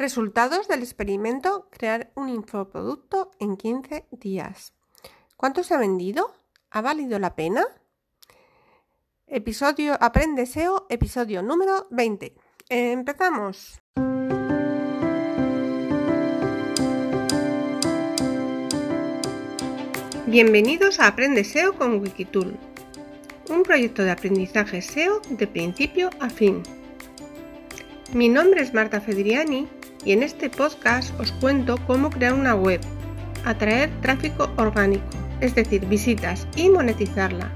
Resultados del experimento crear un infoproducto en 15 días. ¿Cuánto se ha vendido? ¿Ha valido la pena? Episodio Aprende SEO, episodio número 20. Empezamos. Bienvenidos a Aprende SEO con Wikitool, un proyecto de aprendizaje SEO de principio a fin. Mi nombre es Marta Fedriani y en este podcast os cuento cómo crear una web, atraer tráfico orgánico, es decir, visitas y monetizarla.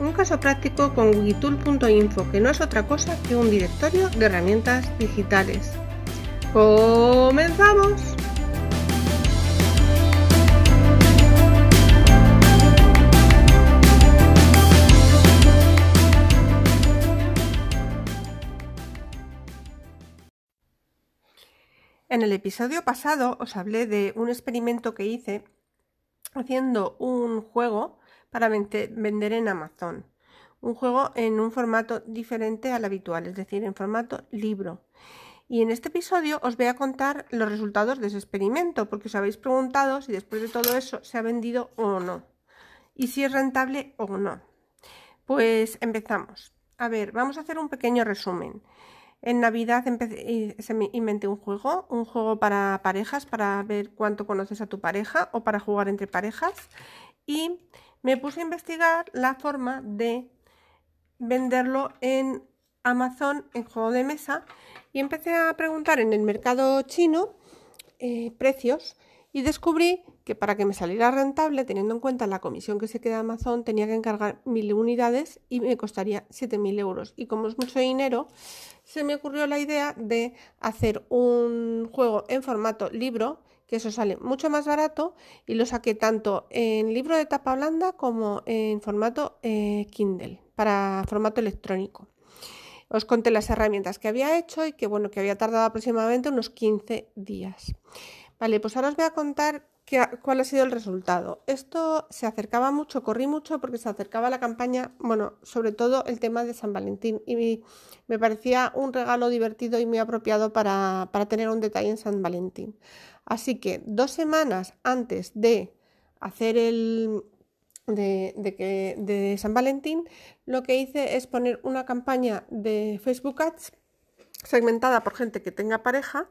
Un caso práctico con wikitool.info que no es otra cosa que un directorio de herramientas digitales. ¡Comenzamos! En el episodio pasado os hablé de un experimento que hice haciendo un juego para vender en Amazon. Un juego en un formato diferente al habitual, es decir, en formato libro. Y en este episodio os voy a contar los resultados de ese experimento, porque os habéis preguntado si después de todo eso se ha vendido o no. Y si es rentable o no. Pues empezamos. A ver, vamos a hacer un pequeño resumen. En Navidad se inventé un juego, un juego para parejas, para ver cuánto conoces a tu pareja o para jugar entre parejas. Y me puse a investigar la forma de venderlo en Amazon en juego de mesa y empecé a preguntar en el mercado chino eh, precios y descubrí que para que me saliera rentable, teniendo en cuenta la comisión que se queda Amazon, tenía que encargar mil unidades y me costaría 7.000 euros. Y como es mucho dinero, se me ocurrió la idea de hacer un juego en formato libro, que eso sale mucho más barato, y lo saqué tanto en libro de tapa blanda como en formato eh, Kindle, para formato electrónico. Os conté las herramientas que había hecho y que bueno, que había tardado aproximadamente unos 15 días. Vale, pues ahora os voy a contar ¿Cuál ha sido el resultado? Esto se acercaba mucho, corrí mucho porque se acercaba la campaña, bueno, sobre todo el tema de San Valentín y me parecía un regalo divertido y muy apropiado para, tener un detalle en San Valentín. Así que dos semanas antes de hacer el, de, que, de, San Valentín, lo que hice es poner una campaña de Facebook Ads segmentada por gente que tenga pareja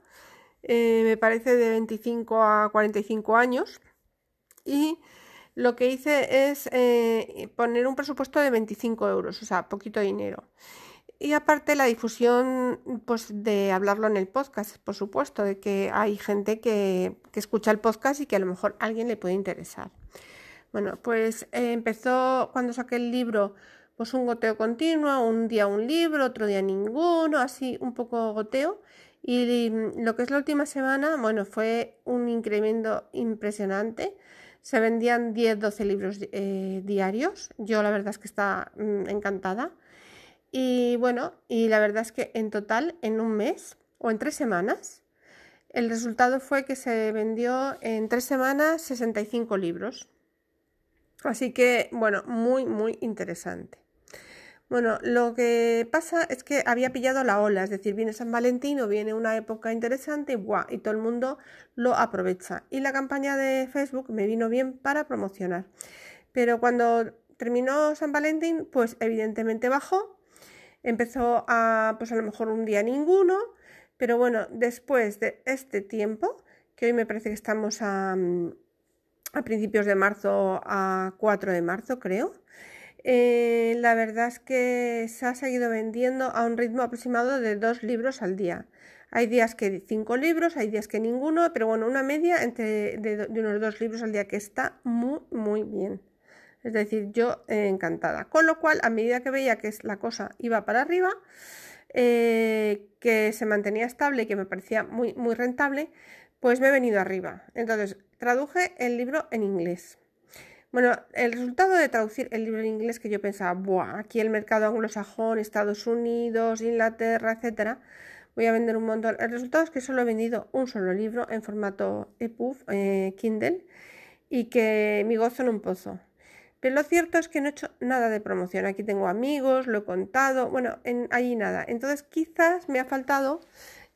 eh, me parece de 25 a 45 años. Y lo que hice es eh, poner un presupuesto de 25 euros, o sea, poquito dinero. Y aparte la difusión, pues de hablarlo en el podcast, por supuesto, de que hay gente que, escucha el podcast y que a lo mejor alguien le puede interesar. Bueno, pues eh, empezó cuando saqué el libro, pues un goteo continuo, un día un libro, otro día ninguno, así un poco goteo. Y lo que es la última semana, bueno, fue un incremento impresionante. Se vendían 10-12 libros eh, diarios. Yo la verdad es que estaba mm, encantada. Y bueno, y la verdad es que en total, en un mes o en tres semanas, el resultado fue que se vendió en tres semanas 65 libros. Así que, bueno, muy, muy interesante. Bueno, lo que pasa es que había pillado la ola, es decir, viene San Valentín o viene una época interesante y, y todo el mundo lo aprovecha. Y la campaña de Facebook me vino bien para promocionar. Pero cuando terminó San Valentín, pues evidentemente bajó. Empezó a, pues a lo mejor un día ninguno. Pero bueno, después de este tiempo, que hoy me parece que estamos a, a principios de marzo, a 4 de marzo creo, eh, la verdad es que se ha seguido vendiendo a un ritmo aproximado de dos libros al día. Hay días que cinco libros, hay días que ninguno, pero bueno, una media entre de, unos dos libros al día que está muy, muy bien. Es decir, yo eh, encantada. Con lo cual, a medida que veía que la cosa iba para arriba, eh, que se mantenía estable y que me parecía muy, muy rentable, pues me he venido arriba. Entonces, traduje el libro en inglés. Bueno, el resultado de traducir el libro en inglés que yo pensaba, Buah, aquí el mercado anglosajón, Estados Unidos, Inglaterra, etcétera, voy a vender un montón. El resultado es que solo he vendido un solo libro en formato EPUB, eh, Kindle, y que mi gozo en un pozo. Pero lo cierto es que no he hecho nada de promoción. Aquí tengo amigos, lo he contado, bueno, en, allí nada. Entonces quizás me ha faltado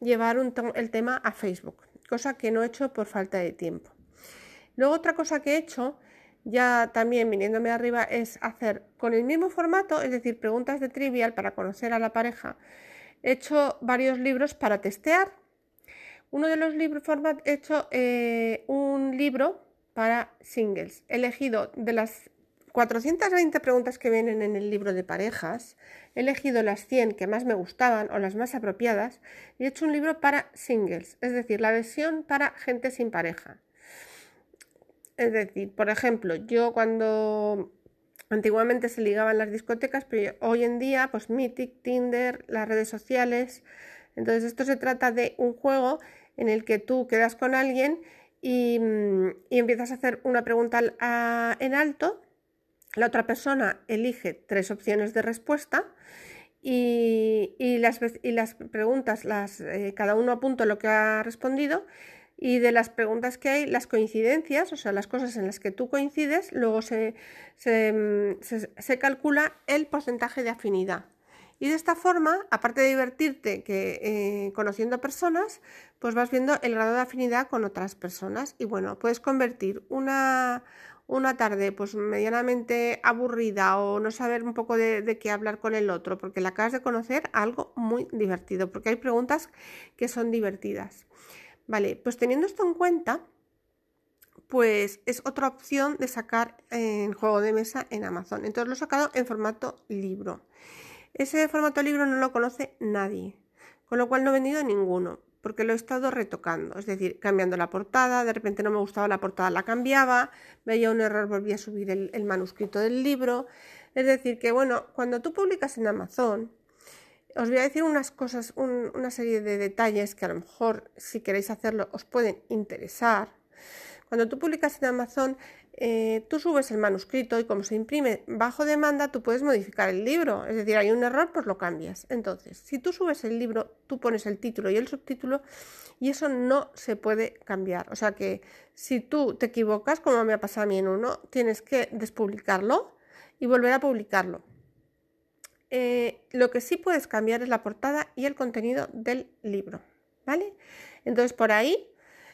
llevar el tema a Facebook, cosa que no he hecho por falta de tiempo. Luego otra cosa que he hecho, ya también viniéndome arriba, es hacer con el mismo formato, es decir, preguntas de trivial para conocer a la pareja. He hecho varios libros para testear. Uno de los libros he hecho eh, un libro para singles. He elegido de las 420 preguntas que vienen en el libro de parejas, he elegido las 100 que más me gustaban o las más apropiadas y he hecho un libro para singles, es decir, la versión para gente sin pareja. Es decir, por ejemplo, yo cuando antiguamente se ligaban las discotecas, pero hoy en día, pues Mythic, Tinder, las redes sociales. Entonces, esto se trata de un juego en el que tú quedas con alguien y, mm, empiezas a hacer una pregunta en alto la otra persona elige tres opciones de respuesta y, las, preguntas, las, eh, cada uno apunta lo que ha respondido y de las preguntas que hay, las coincidencias, o sea, las cosas en las que tú coincides, luego se, calcula el porcentaje de afinidad. Y de esta forma, aparte de divertirte que, eh, conociendo personas, pues vas viendo el grado de afinidad con otras personas. Y bueno, puedes convertir una, una tarde pues medianamente aburrida o no saber un poco de, qué hablar con el otro, porque le acabas de conocer algo muy divertido, porque hay preguntas que son divertidas. Vale, pues teniendo esto en cuenta, pues es otra opción de sacar en juego de mesa en Amazon. Entonces lo he sacado en formato libro. Ese formato libro no lo conoce nadie, con lo cual no he vendido ninguno porque lo he estado retocando, es decir, cambiando la portada, de repente no me gustaba la portada, la cambiaba, veía un error, volvía a subir el, manuscrito del libro. Es decir, que bueno, cuando tú publicas en Amazon, os voy a decir unas cosas, una serie de detalles que a lo mejor si queréis hacerlo os pueden interesar. Cuando tú publicas en Amazon, eh, tú subes el manuscrito y como se imprime bajo demanda, tú puedes modificar el libro. Es decir, hay un error, pues lo cambias. Entonces, si tú subes el libro, tú pones el título y el subtítulo y eso no se puede cambiar. O sea que si tú te equivocas, como me ha pasado a mí en uno, tienes que despublicarlo y volver a publicarlo. Eh, lo que sí puedes cambiar es la portada y el contenido del libro. ¿Vale? Entonces, por ahí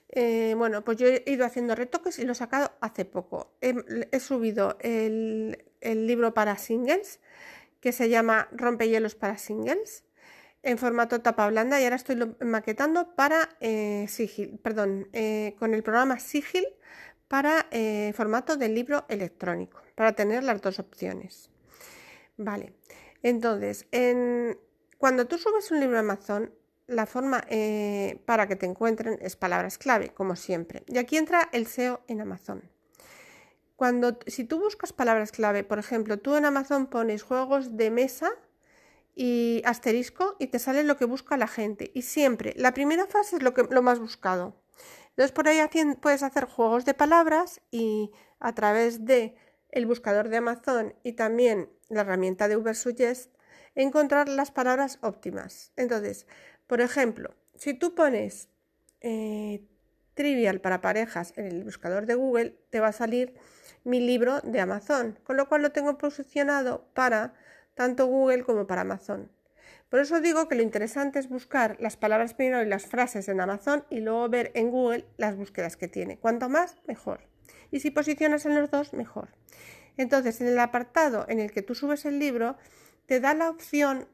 eh, bueno, pues yo he ido haciendo retoques y lo he sacado hace poco. He, subido el, libro para singles que se llama Rompehielos para singles en formato tapa blanda y ahora estoy maquetando para eh, Sigil, perdón, con el programa Sigil para formato de libro electrónico, para tener las dos opciones. Vale, entonces, cuando tú subes un libro a Amazon, la forma eh, para que te encuentren es palabras clave, como siempre. Y aquí entra el SEO en Amazon. Cuando, si tú buscas palabras clave, por ejemplo, tú en Amazon pones juegos de mesa y asterisco y te sale lo que busca la gente. Y siempre, la primera fase es lo, que, lo más buscado. Entonces por ahí puedes hacer juegos de palabras y a través de el buscador de Amazon y también la herramienta de Ubersuggest encontrar las palabras óptimas. Entonces, por ejemplo, si tú pones eh, trivial para parejas en el buscador de Google, te va a salir mi libro de Amazon, con lo cual lo tengo posicionado para tanto Google como para Amazon. Por eso digo que lo interesante es buscar las palabras primero y las frases en Amazon y luego ver en Google las búsquedas que tiene. Cuanto más, mejor. Y si posicionas en los dos, mejor. Entonces, en el apartado en el que tú subes el libro, te da la opción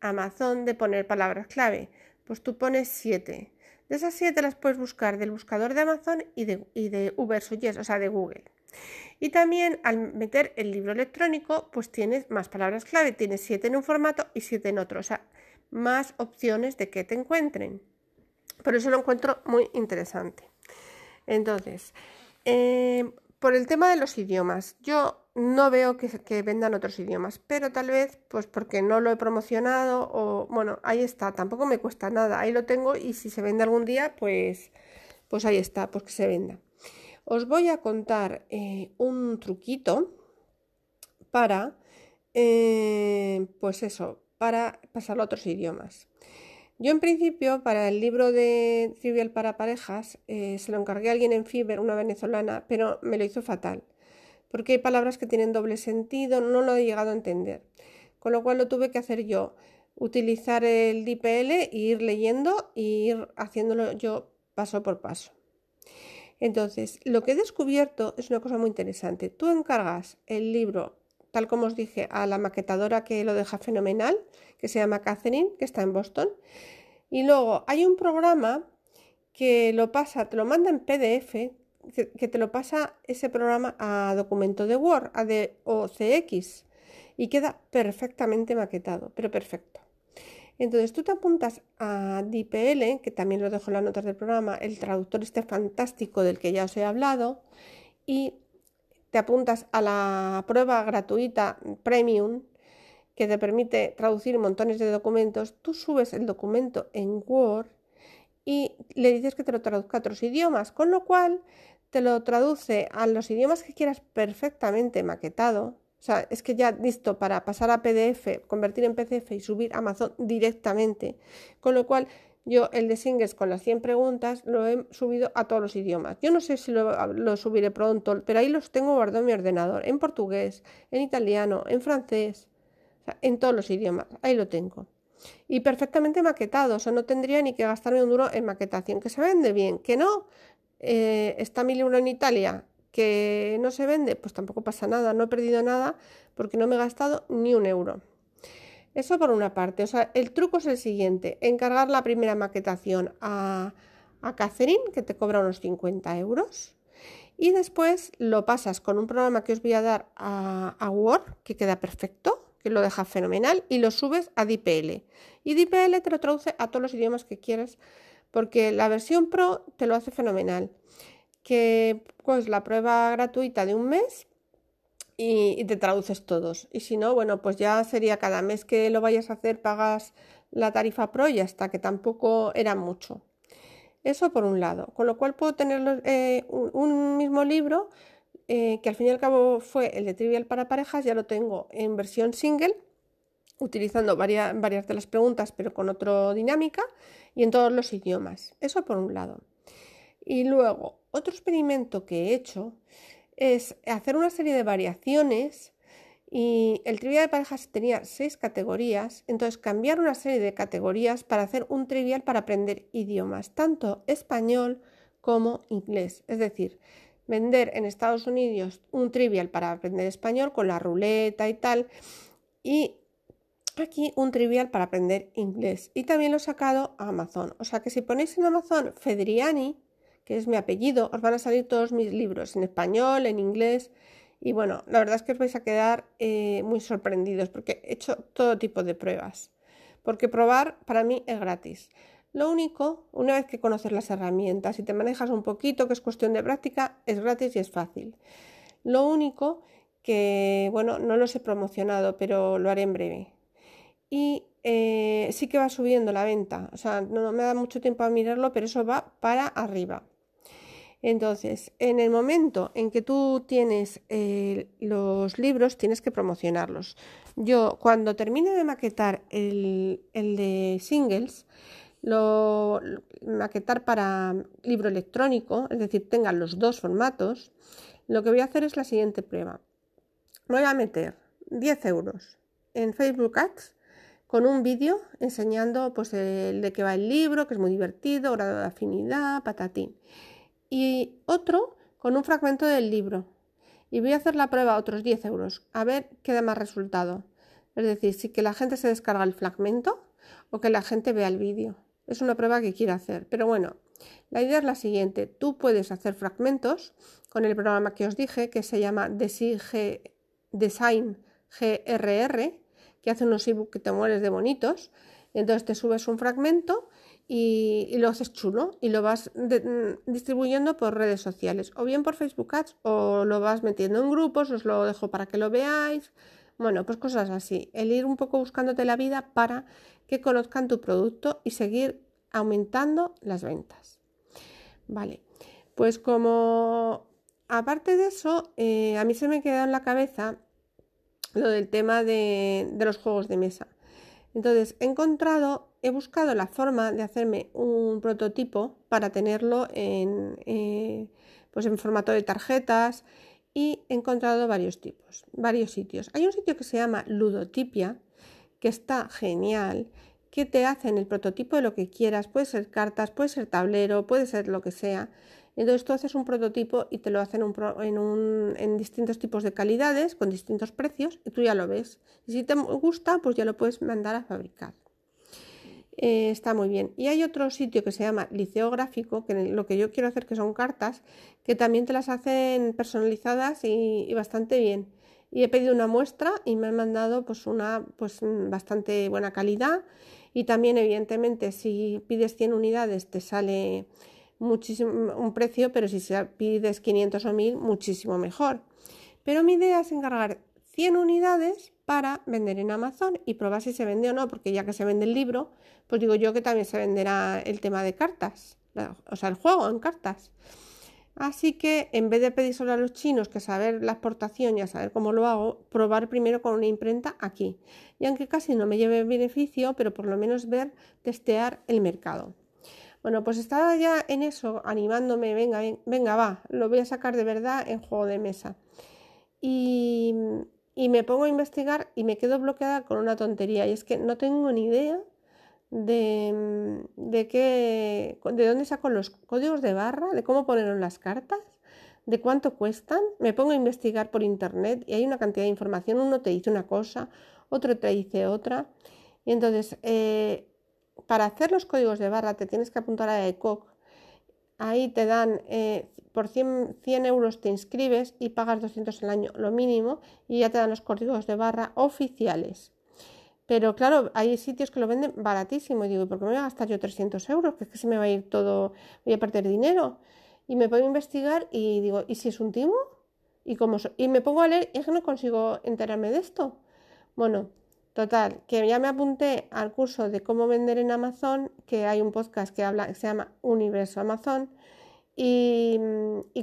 Amazon de poner palabras clave. Pues tú pones 7. De esas 7 las puedes buscar del buscador de Amazon y de, y de o sea, de Google. Y también al meter el libro electrónico, pues tienes más palabras clave. Tienes 7 en un formato y 7 en otro. O sea, más opciones de que te encuentren. Por eso lo encuentro muy interesante. Entonces, eh, por el tema de los idiomas, yo no veo que, vendan otros idiomas, pero tal vez pues porque no lo he promocionado o bueno, ahí está, tampoco me cuesta nada, ahí lo tengo y si se vende algún día, pues, pues ahí está, pues que se venda. Os voy a contar eh, un truquito para, eh, pues eso, para pasarlo a otros idiomas. Yo en principio para el libro de Trivial para parejas eh, se lo encargué a alguien en Fiverr, una venezolana, pero me lo hizo fatal porque hay palabras que tienen doble sentido, no lo he llegado a entender. Con lo cual lo tuve que hacer yo. utilizar el DPL e ir leyendo e ir haciéndolo yo paso por paso. Entonces, lo que he descubierto es una cosa muy interesante. Tú encargas el libro, tal como os dije, a la maquetadora que lo deja fenomenal, que se llama Catherine, que está en Boston. Y luego hay un programa que lo pasa, te lo manda en PDF, que te lo pasa ese programa a documento de Word, a de y queda perfectamente maquetado, pero perfecto. Entonces tú te apuntas a DPL, que también lo dejo en las notas del programa, el traductor este fantástico del que ya os he hablado, y te apuntas a la prueba gratuita Premium, que te permite traducir montones de documentos. Tú subes el documento en Word y le dices que te lo traduzca a otros idiomas, con lo cual te lo traduce a los idiomas que quieras perfectamente maquetado o sea, es que ya listo para pasar a PDF, convertir en PDF y subir a Amazon directamente. Con lo cual, yo el de Singles con las 100 preguntas lo he subido a todos los idiomas. Yo no sé si lo, subiré pronto, pero ahí los tengo guardados en mi ordenador, en portugués, en italiano, en francés, en todos los idiomas. Ahí lo tengo. Y perfectamente maquetado, o sea, no tendría ni que gastarme un duro en maquetación, que se vende bien, que no. Eh, está mi libro en Italia, que no se vende, pues tampoco pasa nada, no he perdido nada porque no me he gastado ni un euro. Eso por una parte, o sea, el truco es el siguiente, encargar la primera maquetación a, a Catherine, que te cobra unos 50 euros, y después lo pasas con un programa que os voy a dar a, a Word, que queda perfecto, que lo deja fenomenal, y lo subes a DPL. Y DPL te lo traduce a todos los idiomas que quieras, porque la versión Pro te lo hace fenomenal. Que pues la prueba gratuita de un mes y, te traduces todos. Y si no, bueno, pues ya sería cada mes que lo vayas a hacer pagas la tarifa pro y hasta que tampoco era mucho. Eso por un lado. Con lo cual puedo tener eh, un, mismo libro eh, que al fin y al cabo fue el de Trivial para parejas, ya lo tengo en versión single, utilizando varias, varias de las preguntas pero con otra dinámica y en todos los idiomas. Eso por un lado. Y luego, otro experimento que he hecho es hacer una serie de variaciones y el trivial de parejas tenía seis categorías, entonces cambiar una serie de categorías para hacer un trivial para aprender idiomas, tanto español como inglés. Es decir, vender en Estados Unidos un trivial para aprender español con la ruleta y tal, y aquí un trivial para aprender inglés. Y también lo he sacado a Amazon. O sea que si ponéis en Amazon Fedriani, que es mi apellido, os van a salir todos mis libros en español, en inglés. Y bueno, la verdad es que os vais a quedar eh, muy sorprendidos porque he hecho todo tipo de pruebas. Porque probar para mí es gratis. Lo único, una vez que conoces las herramientas y te manejas un poquito, que es cuestión de práctica, es gratis y es fácil. Lo único que, bueno, no los he promocionado, pero lo haré en breve. Y eh, sí que va subiendo la venta. O sea, no me da mucho tiempo a mirarlo, pero eso va para arriba. Entonces, en el momento en que tú tienes eh, los libros, tienes que promocionarlos. Yo, cuando termine de maquetar el, de singles, lo maquetar para libro electrónico, es decir, tengan los dos formatos, lo que voy a hacer es la siguiente prueba. Voy a meter 10 euros en Facebook Ads con un vídeo enseñando pues, el de qué va el libro, que es muy divertido, grado de afinidad, patatín y otro con un fragmento del libro. Y voy a hacer la prueba otros 10 euros, a ver qué da más resultado. Es decir, si que la gente se descarga el fragmento o que la gente vea el vídeo. Es una prueba que quiero hacer. Pero bueno, la idea es la siguiente. Tú puedes hacer fragmentos con el programa que os dije, que se llama Design GRR, que hace unos ebooks que te mueres de bonitos. Entonces te subes un fragmento y, lo haces chulo y lo vas mm, distribuyendo por redes sociales, o bien por Facebook Ads, o lo vas metiendo en grupos, os lo dejo para que lo veáis. Bueno, pues cosas así. El ir un poco buscándote la vida para que conozcan tu producto y seguir aumentando las ventas. Vale, pues como aparte de eso, eh, a mí se me quedado en la cabeza lo del tema de los juegos de mesa. Entonces, he encontrado, he buscado la forma de hacerme un prototipo para tenerlo en, eh, pues en formato de tarjetas y he encontrado varios tipos, varios sitios. Hay un sitio que se llama Ludotipia, que está genial, que te hacen el prototipo de lo que quieras, puede ser cartas, puede ser tablero, puede ser lo que sea. Entonces tú haces un prototipo y te lo hacen en, distintos tipos de calidades, con distintos precios, y tú ya lo ves. Y si te gusta, pues ya lo puedes mandar a fabricar. Eh, está muy bien. Y hay otro sitio que se llama Liceo Gráfico, que lo que yo quiero hacer que son cartas, que también te las hacen personalizadas y, bastante bien. Y he pedido una muestra y me han mandado pues una pues bastante buena calidad. Y también, evidentemente, si pides 100 unidades te sale muchísimo un precio, pero si pides 500 o 1000, muchísimo mejor. Pero mi idea es encargar 100 unidades para vender en Amazon y probar si se vende o no, porque ya que se vende el libro, pues digo yo que también se venderá el tema de cartas, o sea, el juego en cartas. Así que en vez de pedir solo a los chinos que saber la exportación y a saber cómo lo hago, probar primero con una imprenta aquí. Y aunque casi no me lleve beneficio, pero por lo menos ver, testear el mercado. Bueno, pues estaba ya en eso, animándome, venga, venga, va, lo voy a sacar de verdad en juego de mesa. Y, me pongo a investigar y me quedo bloqueada con una tontería, y es que no tengo ni idea de, de, qué, de dónde saco los códigos de barra, de cómo poner las cartas, de cuánto cuestan. Me pongo a investigar por internet y hay una cantidad de información. Uno te dice una cosa, otro te dice otra. Y entonces, eh, para hacer los códigos de barra te tienes que apuntar a ECOC. Ahí te dan, eh, por 100, 100, euros te inscribes y pagas 200 al año, lo mínimo, y ya te dan los códigos de barra oficiales. Pero claro, hay sitios que lo venden baratísimo. Y digo, ¿por qué me voy a gastar yo 300 euros? Que es que se me va a ir todo, voy a perder dinero. Y me pongo a investigar y digo, ¿y si es un timo? Y, y me pongo a leer y es que no consigo enterarme de esto. Bueno, Total, que ya me apunté al curso de cómo vender en Amazon, que hay un podcast que habla, se llama Universo Amazon, y,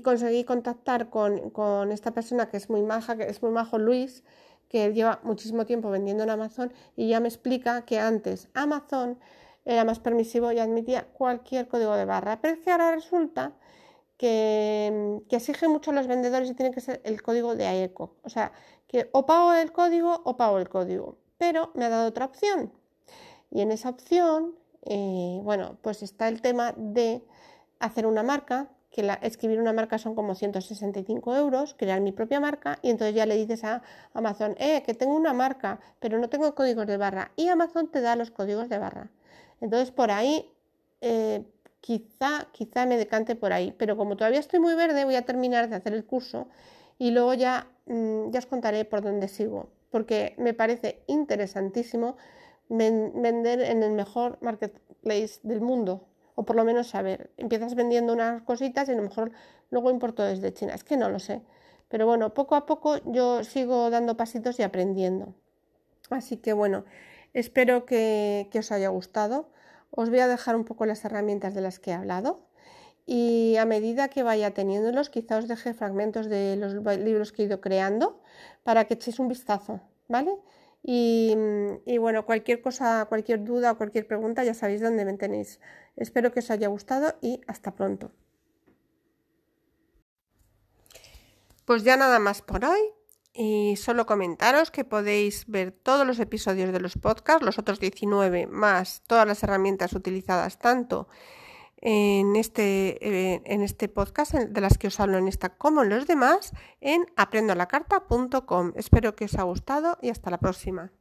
conseguí contactar con, esta persona que es muy maja, que es muy majo Luis, que lleva muchísimo tiempo vendiendo en Amazon, y ya me explica que antes Amazon era más permisivo y admitía cualquier código de barra, pero que ahora resulta que, que exige mucho a los vendedores y tiene que ser el código de AECO. O sea, que o pago el código o pago el código pero me ha dado otra opción. Y en esa opción, eh, bueno, pues está el tema de hacer una marca, que la, escribir una marca son como 165 euros, crear mi propia marca y entonces ya le dices a Amazon, eh, que tengo una marca, pero no tengo códigos de barra y Amazon te da los códigos de barra. Entonces por ahí eh, quizá, quizá me decante por ahí, pero como todavía estoy muy verde voy a terminar de hacer el curso y luego ya, mm, ya os contaré por dónde sigo porque me parece interesantísimo vender en el mejor marketplace del mundo, o por lo menos saber. Empiezas vendiendo unas cositas y a lo mejor luego importo desde China. Es que no lo sé. Pero bueno, poco a poco yo sigo dando pasitos y aprendiendo. Así que bueno, espero que, que os haya gustado. Os voy a dejar un poco las herramientas de las que he hablado y a medida que vaya teniéndolos, quizá os deje fragmentos de los libros que he ido creando para que echéis un vistazo, ¿vale? Y, bueno, cualquier cosa, cualquier duda o cualquier pregunta, ya sabéis dónde me tenéis. Espero que os haya gustado y hasta pronto. Pues ya nada más por hoy. Y solo comentaros que podéis ver todos los episodios de los podcasts, los otros 19, más todas las herramientas utilizadas tanto en este, eh, en este podcast, de las que os hablo en esta como en los demás, en aprendolacarta.com. Espero que os haya gustado y hasta la próxima.